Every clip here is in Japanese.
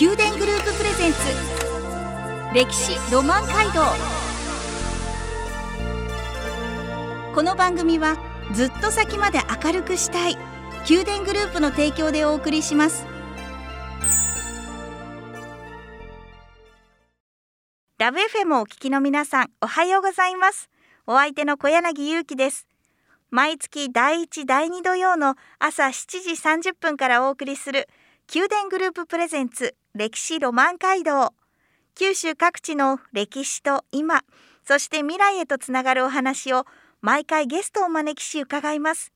宮殿グループプレゼンツ。歴史ロマン街道。この番組はずっと先まで明るくしたい。宮殿グループの提供でお送りします。ラブ FM をお聞きの皆さんおはようございます。お相手の小柳ゆうきです。毎月第1第2土曜の朝7時30分からお送りする宮殿グループプレゼンツ歴史ロマン街道。九州各地の歴史と今そして未来へとつながるお話を毎回ゲストをお招きし伺います。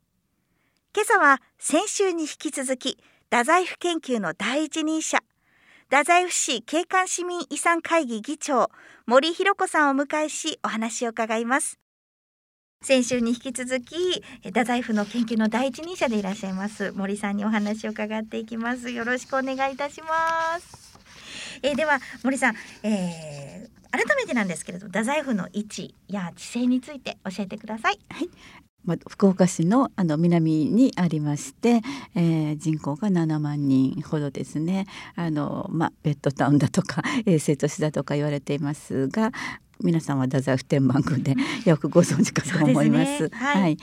今朝は先週に引き続き太宰府研究の第一人者太宰府市景観市民遺産会議議長森弘子さんをお迎えしお話を伺います。先週に引き続き太宰府の研究の第一人者でいらっしゃいます森さんにお話を伺っていきます。よろしくお願いいたします。えー、では森さん、えー、改めてなんですけれど太宰府の位置や地勢について教えてください。はい。まあ、福岡市のあの南にありまして、えー、人口が7万人ほどですね。あの、まあ、ベッドタウンだとか衛星都市だとか言われていますが皆さんは太宰府天満宮でよくご存知かと思います。すね、はい、はい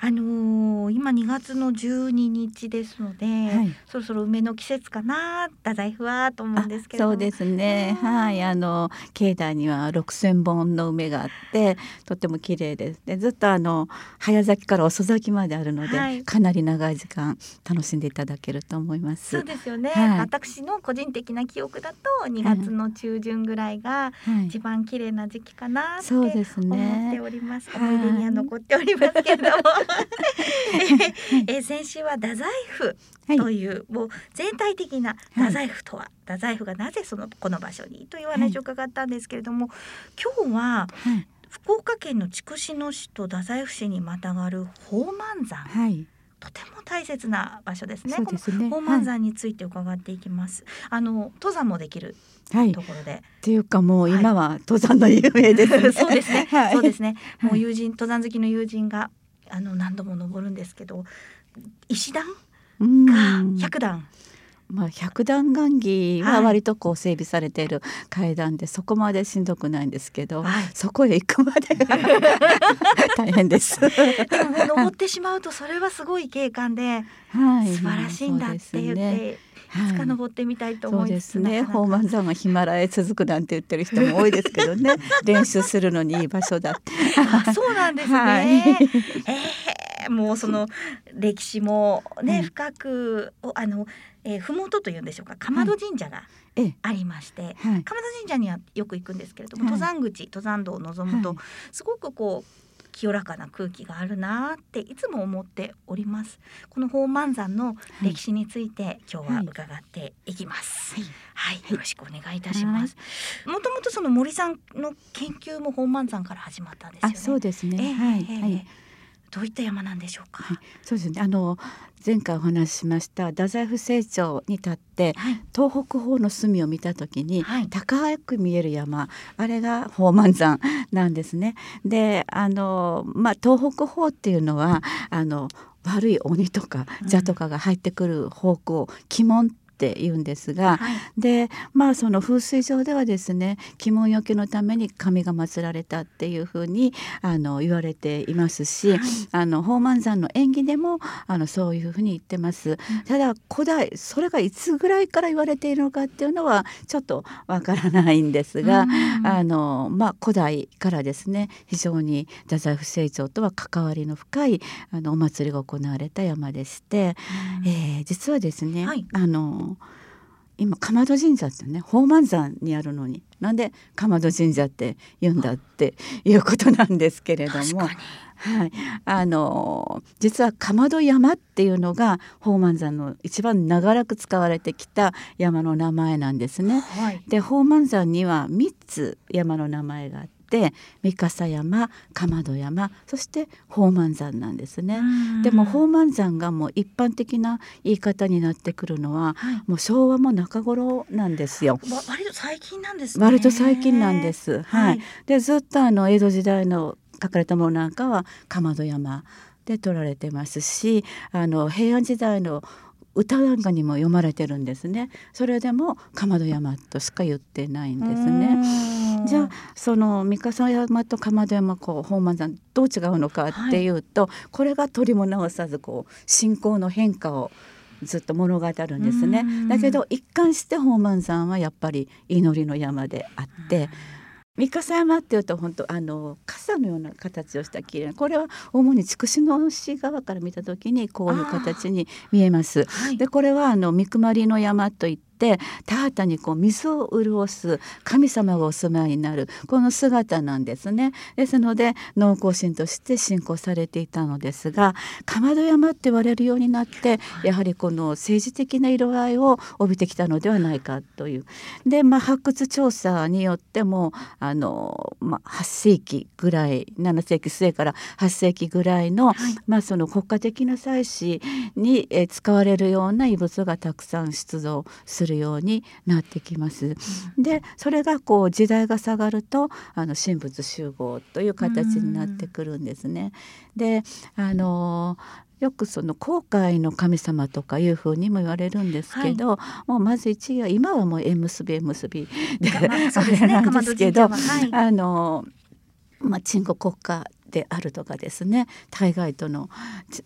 あのー、今2月の12日ですので、はい、そろそろ梅の季節かな太宰府はと思うんですけどそうですね。はい。あの境内には6,000本の梅があってとっても綺麗です。でずっとあの早咲きから遅咲きまであるので、はい、かなり長い時間楽しんでいただけると思います。そうですよね、はい、私の個人的な記憶だと2月の中旬ぐらいが一番綺麗な時期かなって思っております、思い出には残っておりますけれども え先週は太宰府という、はい、もう全体的な太宰府とは、はい、太宰府がなぜそのこの場所にという話を伺ったんですけれども、はい、今日は、福岡県の筑紫野市と太宰府市にまたがる宝満山、とても大切な場所ですね。すね。宝満山について伺っていきます。あの登山もできるはい、ところで。っていうかもう今は登山の有名です、ね。そうですね。そうですね。もう友人登山好きの友人があの何度も登るんですけど石段が1段。まあ、百段雁木は割とこう整備されている階段で、そこまでしんどくないんですけど、はい、そこへ行くまでが 大変です。でも登ってしまうとそれはすごい景観で、はい、素晴らしいんだって言って。いつか登ってみたいと思いますね。宝満山がヒマラヤ続くなんて言ってる人も多いですけどね。練習するのにいい場所だって。そうなんですね。はい、えー、もうその歴史もね、深くあの、えー、麓というんでしょうか。かまど神社が。ありまして、はい、鎌田神社にはよく行くんですけれども、登山口登山道を望むと、すごくこう清らかな空気があるなっていつも思っております。この宝満山の歴史について、はい、今日は伺っていきます、はい、はい、よろしくお願いいたします。もともとその森さんの研究も宝満山から始まったんですよね。そうですね、えー、はい、えー、はいどういった山なんでしょうか？はい、そうですね。あの前回お話ししました太宰府成長に立って、はい、東北方の隅を見た時に、はい、高く見える山あれが宝満山なんですね。であの、まあ、東北方っていうのはあの悪い鬼とか蛇とかが入ってくる方向、うん、鬼門って言うんですが、はい、でまあその風水上ではですね鬼門よけのために神が祀られたっていうふうにあの言われていますし、はい、あの宝満山の縁起でもあのそういうふうに言ってます。ただ古代それがいつぐらいから言われているのかっていうのはちょっとわからないんですが、あのまあ古代からですね非常に太宰府成長とは関わりの深いあのお祭りが行われた山でして、えー、実はですね、はい、あの今鎌戸神社ってね宝満山にあるのになんで鎌戸神社って言うんだっていうことなんですけれども。はい、あの実は鎌戸山っていうのが宝満山の一番長らく使われてきた山の名前なんですね。はい、で宝満山には3つ山の名前があって三笠山鎌戸山そして宝満山なんですね。でも宝満山がもう一般的な言い方になってくるのは、はい、もう昭和も中頃なんですよ。割と最近なんです、ね、割と最近なんです。はい。はい、でずっとあの江戸時代の書かれたものなんかは鎌戸山で取られてますしあの平安時代の歌なんかにも読まれてるんですねそれでも鎌戸山としか言ってないんですねじゃあその三笠山と鎌戸山こう宝満山どう違うのかっていうと、はい、これが鳥も直さずこう信仰の変化をずっと物語るんですね。だけど一貫して宝満山はやっぱり祈りの山であって。三笠山っていうと本当あの傘のような形をした綺麗これは主に筑紫野市側から見た時にこういう形に見えます。はい、でこれはあの三熊の山といっって田畑にこう水を潤す神様がお住まいになるこの姿なんですね。ですので農耕神として信仰されていたのですが鎌戸山って言われるようになってやはりこの政治的な色合いを帯びてきたのではないかという。で、まあ、発掘調査によってもあの、まあ、8世紀ぐらい7世紀末から8世紀ぐらいの、はい、まあ、その国家的な祭祀に使われるような遺物がたくさん出土するるようになってきます。でそれがこう時代が下がるとあの神仏集合という形になってくるんですね。であのよくその航海の神様とかいうふうにも言われるんですけど、はい、もうまず一位は今はもう縁結び縁結びで、まあ、なんですけど、はい、あのまあ鎮護国家であるとかですね対外との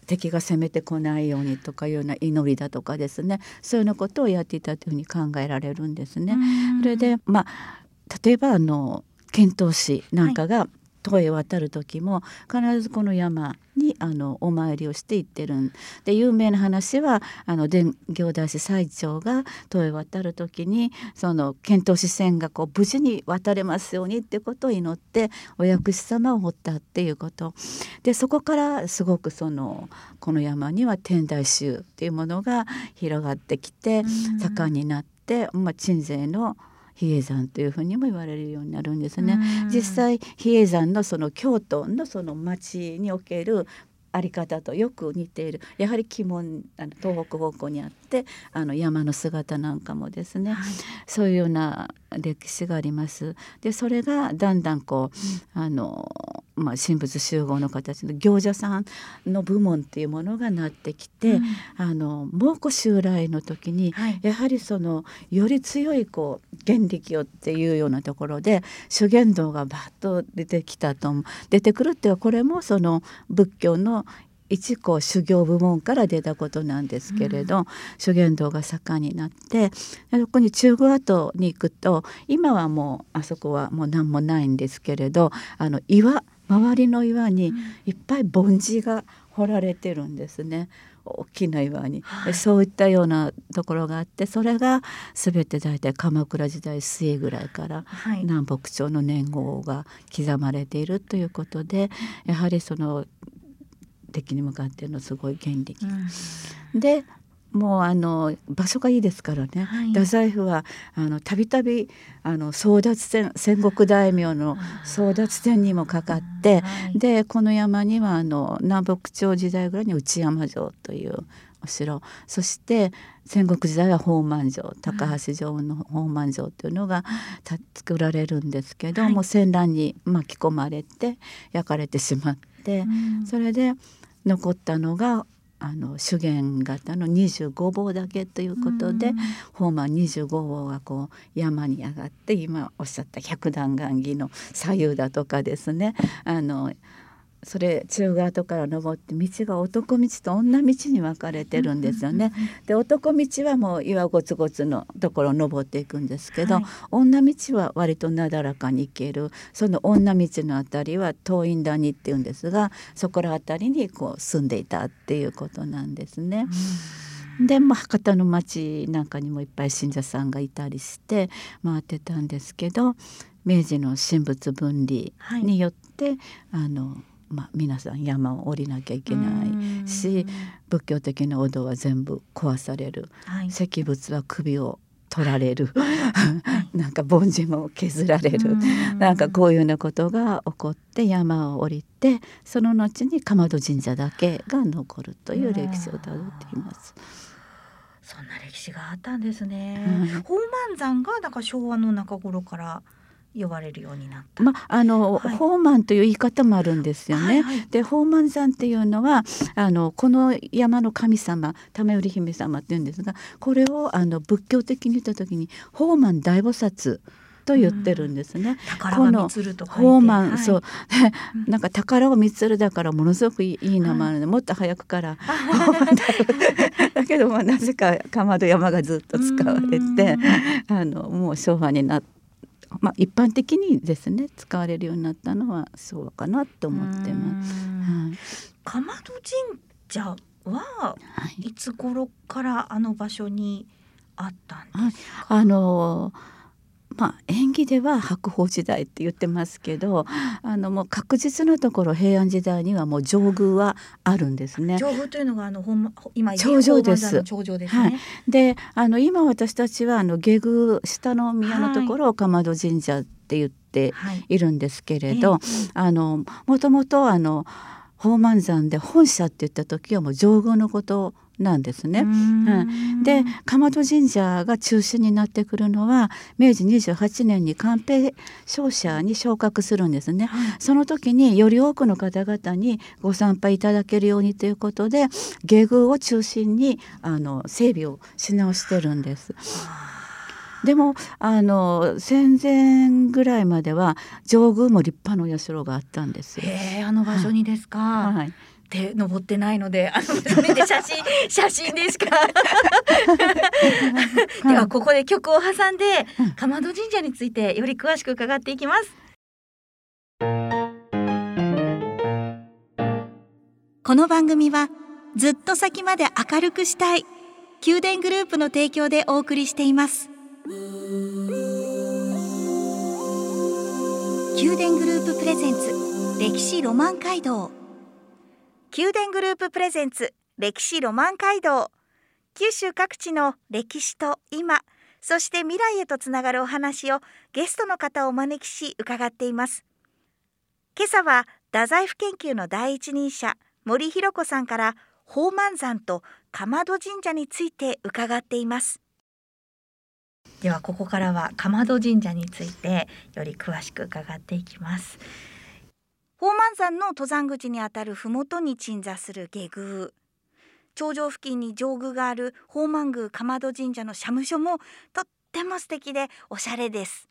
敵が攻めてこないようにとかいうような祈りだとかですねそういうようなことをやっていたというふうに考えられるんですね。それでまあ例えばあの遣唐使なんかが戸へ渡る時も必ずこの山にあのお参りをして行ってるん。で有名な話はあの伝行大師最長が戸へ渡る時にその遣唐使船がこう無事に渡れますようにってことを祈ってお薬師様を掘ったっていうこと。でそこからすごくそのこの山には天台宗っていうものが広がってきて盛んになって、まあ、鎮西の比叡山というふうにも言われるようになるんですね。実際比叡山のその京都のその町におけるあり方とよく似ているやはり鬼門あの東北方向にあってあの山の姿なんかもですね、はい、そういうような歴史があります。でそれがだんだんこう、うん、あのまあ、神仏集合の形の行者さんの部門っていうものがなってきて、うん、あの蒙古襲来の時に、はい、やはりそのより強いこう原力をっていうようなところで修験道がバッと出てきたと出てくるっていうこれもその仏教の一個修行部門から出たことなんですけれど、うん、修験道が盛んになってそこに中国跡に行くと今はもうあそこはもう何もないんですけれどあの岩周りの岩にいっぱい盆地が掘られてるんですね。大きな岩に、はい、そういったようなところがあってそれが全て大体鎌倉時代末ぐらいから南北朝の年号が刻まれているということでやはりその敵に向かってのすごい原力。うん、でもうあの場所がいいですからね、はい、太宰府はあのたびたびあの争奪戦戦国大名の争奪戦にもかかって、はい、でこの山にはあの南北朝時代ぐらいに内山城というお城。そして戦国時代は宝満城高橋城の宝満城というのが作られるんですけど、はい、もう戦乱に巻き込まれて焼かれてしまって、それで残ったのがあの主元型の25号だけということで、うん、ホーマー25号がこう山に上がって今おっしゃった百段雁木の左右だとかですね。あのそれ中側とから登って道が男道と女道に分かれてるんですよね。で男道はもう岩ゴツゴツのところを登っていくんですけど、はい、女道は割となだらかに行ける。その女道の辺りは東院谷っていうんですがそこら辺りにこう住んでいたっていうことなんですね。で、まあ、博多の町なんかにもいっぱい信者さんがいたりして回ってたんですけど明治の神仏分離によって、はい、あのまあ、皆さん山を降りなきゃいけないし仏教的なお堂は全部壊される、はい、石仏は首を取られる。なんか凡人も削られる。なんかこういうようなことが起こって山を降りてその後に竈門神社だけが残るという歴史をたどっています。そんな歴史があったんですね。うん、宝満山がなんか昭和の中頃から呼ばれるようになった。まあの、はい、ホーマンという言い方もあるんですよね。はいはい、でホーマン山っていうのはあのこの山の神様玉頼姫様っていうんですがこれをあの仏教的に言った時にホーマン大菩薩と言ってるんですね。このホーマン、はい、そう、なんか宝を見つるだからものすごくいい名前なの。で、もっと早くから だけどまあなぜかかまど山がずっと使われて、あのもう昭和になって。まあ、一般的にですね使われるようになったのはそうかなと思ってます。はい、かまど神社はい。つ頃からあの場所にあったんですか、はい、あのーまあ、演技では白鳳時代って言ってますけどあのもう確実なところ平安時代にはもう上宮はあるんですね。上宮というのがあの本今頂上です。頂上です、ね、はい。であの今私たちはあの下宮下の宮のところをかまど神社って言っているんですけれど、はい、あのもともとあの宝満山で本社って言った時はもう上宮のことなんですね。うん、で鎌戸神社が中心になってくるのは明治28年に官兵商社に昇格するんですね。その時により多くの方々にご参拝いただけるようにということで下宮を中心にあの整備をし直してるんです。でもあの戦前ぐらいまでは上宮も立派なお社があったんですよ。へあの場所にですか。はい、はい手登ってないのであのそれで写真 写真でしか？ではここで曲を挟んでかまど神社についてより詳しく伺っていきます。この番組はずっと先まで明るくしたい宮殿グループの提供でお送りしています。宮殿グループプレゼンツ歴史ロマン街道宮殿グループプレゼンツ歴史ロマン街道。九州各地の歴史と今そして未来へとつながるお話をゲストの方をお招きし伺っています。今朝は太宰府研究の第一人者森弘子さんから宝満山と竈門神社について伺っています。ではここからは竈門神社についてより詳しく伺っていきます。宝満山の登山口にあたる麓に鎮座する下宮。頂上付近に上宮がある宝満宮竈門神社の社務所もとっても素敵でおしゃれです。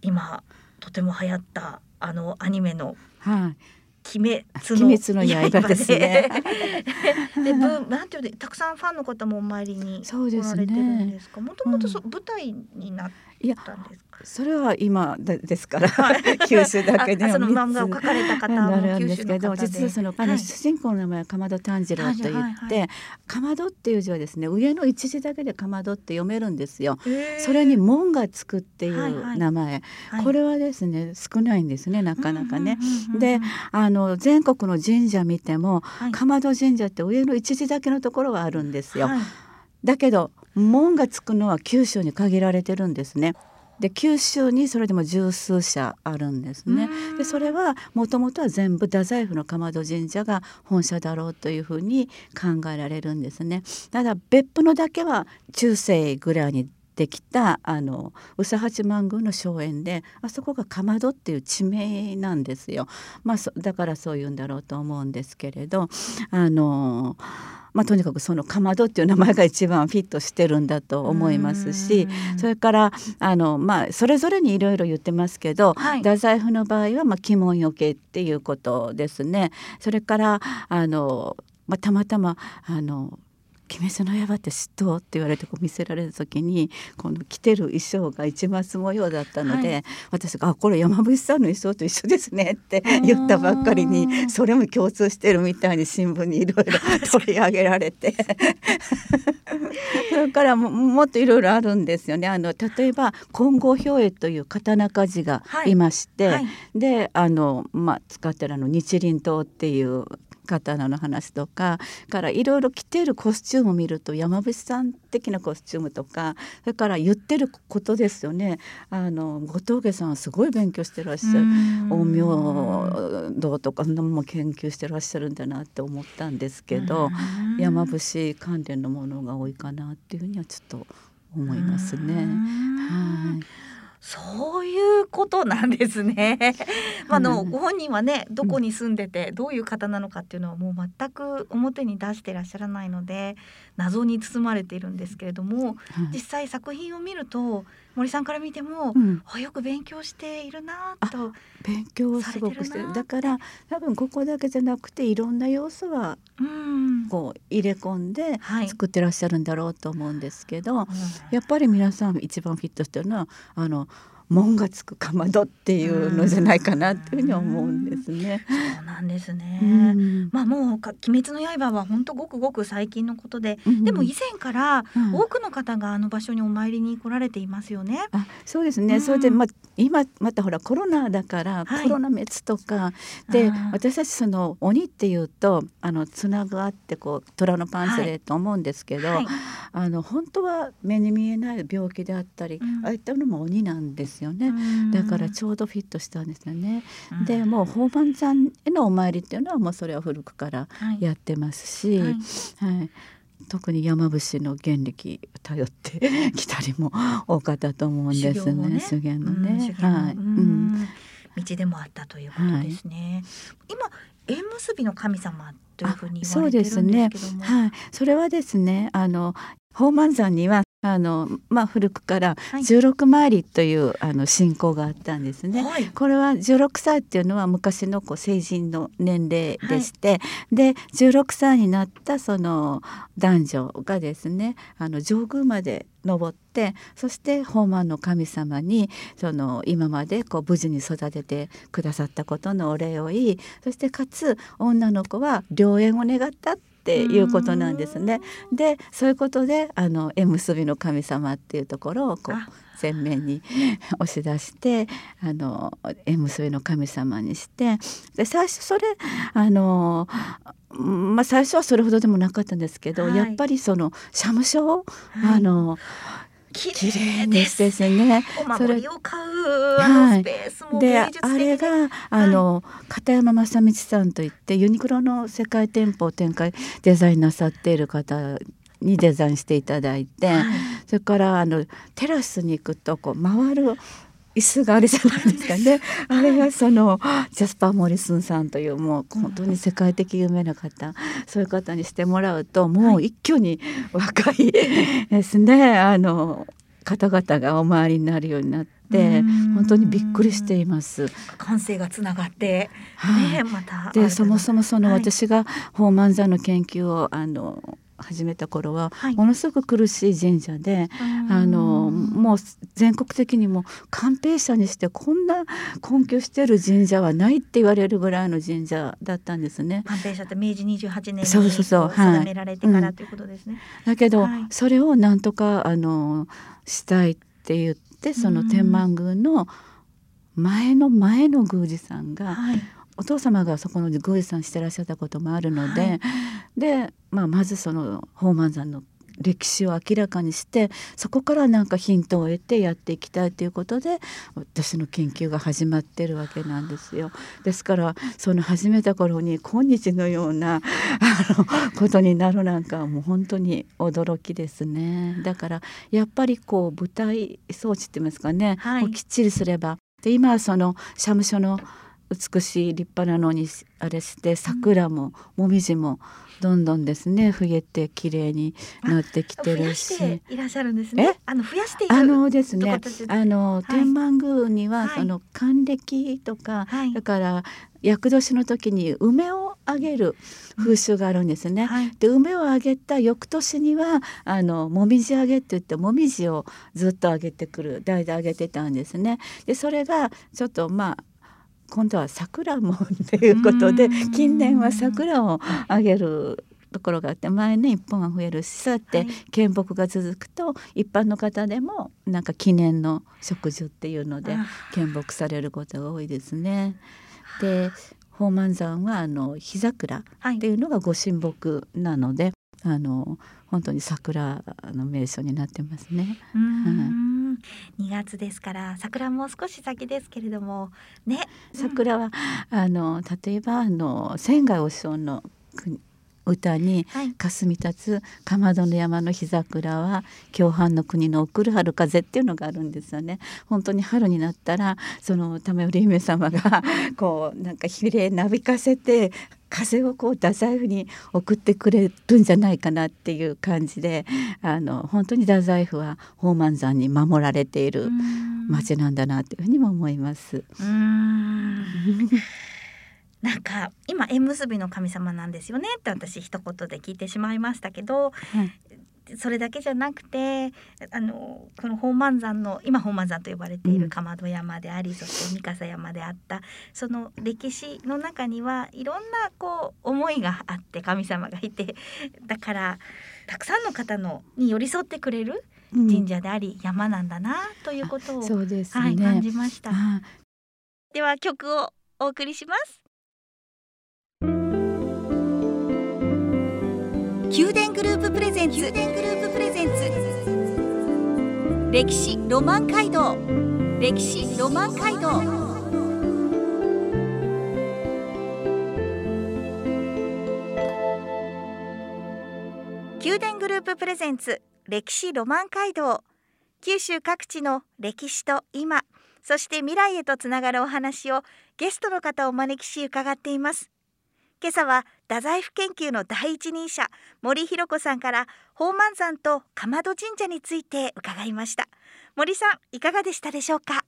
今とても流行ったあのアニメの、はい、鬼滅の刃ですね。で、ぶなんていうたくさんファンの方もお参りに来られてるんですか？もともと舞台になったんですそれは今ですから、九州だけでその漫画を描かれた方もなるんですけど実はその、あの主人公の名前はかまど炭治郎と言って、かまどっていう字はですね上の一字だけでかまどって読めるんですよ。それに門がつくっていう名前、これはですね少ないんですねなかなかね。であの全国の神社見ても、かまど神社って上の一字だけのところがあるんですよ。だけど門がつくのは九州に限られてるんですね。で九州にそれでも十数社あるんですね。でそれはもともとは全部太宰府の竈門神社が本社だろうというふうに考えられるんですね。ただ別府のだけは中世ぐらいにできたあの宇佐八幡宮の荘園であそこがかまどっていう地名なんですよ。まあ、だからそういうんだろうと思うんですけれどあのまあ、とにかくそのかまどっていう名前が一番フィットしてるんだと思いますしそれからあの、まあ、それぞれにいろいろ言ってますけど、はい、太宰府の場合は、まあ、鬼門よけっていうことですね。それからあのまあ、たまたまあの鬼滅の刃って知っと?」って言われてこう見せられた時にこの着てる衣装が市松模様だったので、はい、私が「あこれ山伏さんの衣装と一緒ですね」って言ったばっかりにそれも共通してるみたいに新聞にいろいろ取り上げられて それからももっといろいろあるんですよね。あの例えば金剛兵衛という刀鍛冶がいまして、はいはい、であの、まあ、使ってるあの日輪刀っていう刀の話とかからいろいろ着てるコスチュームを見ると山伏さん的なコスチュームとかそれから言ってることですよね。あの後藤家さんはすごい勉強してらっしゃる。陰陽道とかそんなものも研究してらっしゃるんだなって思ったんですけど山伏関連のものが多いかなっていうふうにはちょっと思いますね。はいそういうことなんですね。まあ、あのご本人はねどこに住んでてどういう方なのかっていうのはもう全く表に出してらっしゃらないので謎に包まれているんですけれども、実際作品を見ると森さんから見ても、うん、よく勉強しているなと。勉強をすごくしてる。だから多分ここだけじゃなくていろんな要素はこう入れ込んで作ってらっしゃるんだろうと思うんですけど、はい、やっぱり皆さん一番フィットしてるのはあの門がつくかまどっていうのじゃないかなっていうふうに思うんですね。そうなんですね。まあもう鬼滅の刃は本当ごくごく最近のことで、うん、でも以前から多くの方があの場所にお参りに来られていますよね。あ、そうですね。うん、それでまあ今またほらコロナだから、コロナ滅とかで私たちその鬼っていうとあのつながってこう虎のパンツレと思うんですけど、はい、あの本当は目に見えない病気であったり、ああいったのも鬼なんです。ですよね。だからちょうどフィットしたんですよね。でもう宝満山へのお参りっていうのはもうそれは古くからやってますし、はい、はい、特に山伏の原力頼って きたりも多かったと思うんですね修行のね。はい、うん、道でもあったということですね。はい、今縁結びの神様というふうに言われてるんですけども、ね、はい、それはですねあの宝満山にはあのまあ、古くから16回りという、はい、あの信仰があったんですね。はい、これは16歳っていうのは昔のこう成人の年齢でして、はい、で16歳になったその男女がですねあの上宮まで登ってそして宝満の神様にその今までこう無事に育ててくださったことのお礼を言いそしてかつ女の子は良縁を願ったっていうことなんですね。でそういうことであの縁結びの神様っていうところをこう前面に押し出してあの縁結びの神様にしてで最初それあのまあ最初はそれほどでもなかったんですけど、はい、やっぱりその社務所、はい、あの綺麗です。ですね。お守りを買うあのスペースもであれがあの、片山正道さんといってユニクロの世界店舗を展開デザインなさっている方にデザインしていただいて、はい、それからあのテラスに行くとこう回る椅子があるじゃないですかね。あれがそのジャスパー・モリスンさんというもう本当に世界的有名な方、そういう方にしてもらうともう一挙に若い ですねあの方々がお回りになるようになって。本当にびっくりしています。感性がつながって、ね、またでそもそもその私が宝満山の研究をあの始めた頃は、ものすごく苦しい神社で、あのもう全国的にも寛平者にしてこんな根拠してる神社はないって言われるぐらいの神社だったんですね。寛平者って明治28年にそうそうそう。定められてから、ということですね。だけど、はい、それをなんとかあのしたいって言ってその天満宮の前の前の宮司さんが、はいお父様がそこの宮司さんしてらっしゃったこともあるので、はい、で、まあ、まずその宝満山の歴史を明らかにしてそこからなんかヒントを得てやっていきたいということで私の研究が始まってるわけなんですよ。ですからその始めた頃に今日のようなあのことになるなんかはもう本当に驚きですね。だからやっぱりこう舞台装置って言いますかね、はい、きっちりすればで今はその社務所の美しい立派なのにあれして桜ももみじもどんどんですね増えて綺麗になってきてるし。いらっしゃるんですね。あの増やしてあのですね。あの、はい、天満宮には、その還暦とか、はい、だから厄年の時に梅をあげる風習があるんですね。はい、で梅をあげた翌年にはあのもみじあげって言ってもみじをずっとあげてくる代であげてたんですね。でそれがちょっとまあ今度は桜もっていうことで近年は桜をあげるところがあって前ね一本が増えるしそうやって献木が続くと一般の方でもなんか記念の植樹っていうので献木されることが多いですね。で宝満山はあの日桜ってい。うのがご神木なので、あの本当に桜の名所になってますね。うん、2月ですから桜も少し先ですけれどもね。桜はあの例えばあの仙外和尚の国歌に「霞立つかまどの山の日桜は共犯の国の送る春風」っていうのがあるんですよね。本当に春になったらその玉頼姫様が こうなんかひれなびかせて風をこう太宰府に送ってくれるんじゃないかなっていう感じであの本当に太宰府は宝満山に守られている町なんだなというふうにも思います。なんか今縁結びの神様なんですよねって私一言で聞いてしまいましたけど、それだけじゃなくてあのこの宝満山の今宝満山と呼ばれているかまど山であり、うん、そして三笠山であったその歴史の中にはいろんなこう思いがあって神様がいてだからたくさんの方のに寄り添ってくれる神社であり、うん、山なんだなということを、そうです、ね、はい、感じました。では曲をお送りします。宮殿グループプレゼンツ。宮殿グループプレゼンツ歴史ロマン街道。歴史ロマン街道。宮殿グループプレゼンツ。歴史ロマン街道。九州各地の歴史と今。そして未来へとつながるお話をゲストの方をお招きし伺っています。今朝は太宰府研究の第一人者森弘子さんから宝満山と竈門神社について伺いました。森さんいかがでしたでしょうか？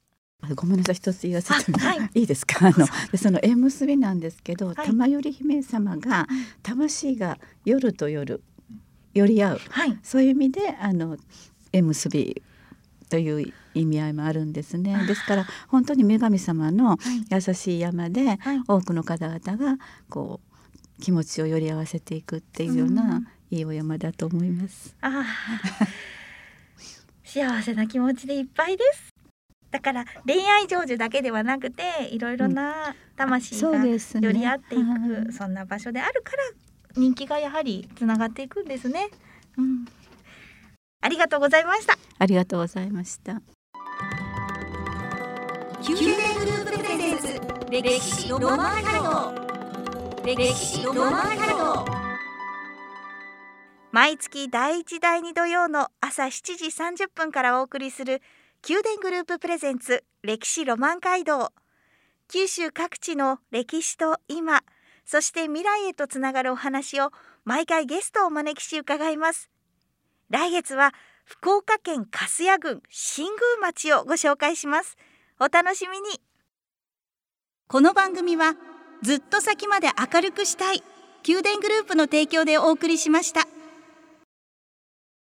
ごめんなさい一つ言わせて、はい、いいですか？あのその縁結びなんですけど、はい、玉頼姫様が魂が夜と夜寄り合う、はい、そういう意味であの縁結びという意味合いもあるんですね。ですから本当に女神様の優しい山で多くの方々がこう気持ちをより合わせていくっていうような、いいお山だと思います。あ 幸せな気持ちでいっぱいです。だから恋愛成就だけではなくていろいろな魂が寄り合っていく、うんそね、そんな場所であるから人気がやはりつながっていくんですね。うん、ありがとうございました。ありがとうございました。宮殿グループプレゼンツ歴史ロマン街道歴史ロマン街道毎月第1第2土曜の朝7時30分からお送りする宮殿グループプレゼンツ歴史ロマン街道。九州各地の歴史と今そして未来へとつながるお話を毎回ゲストをお招きし伺います。来月は福岡県粕谷郡新宮町をご紹介します。お楽しみに。この番組はずっと先まで明るくしたい宮殿グループの提供でお送りしました。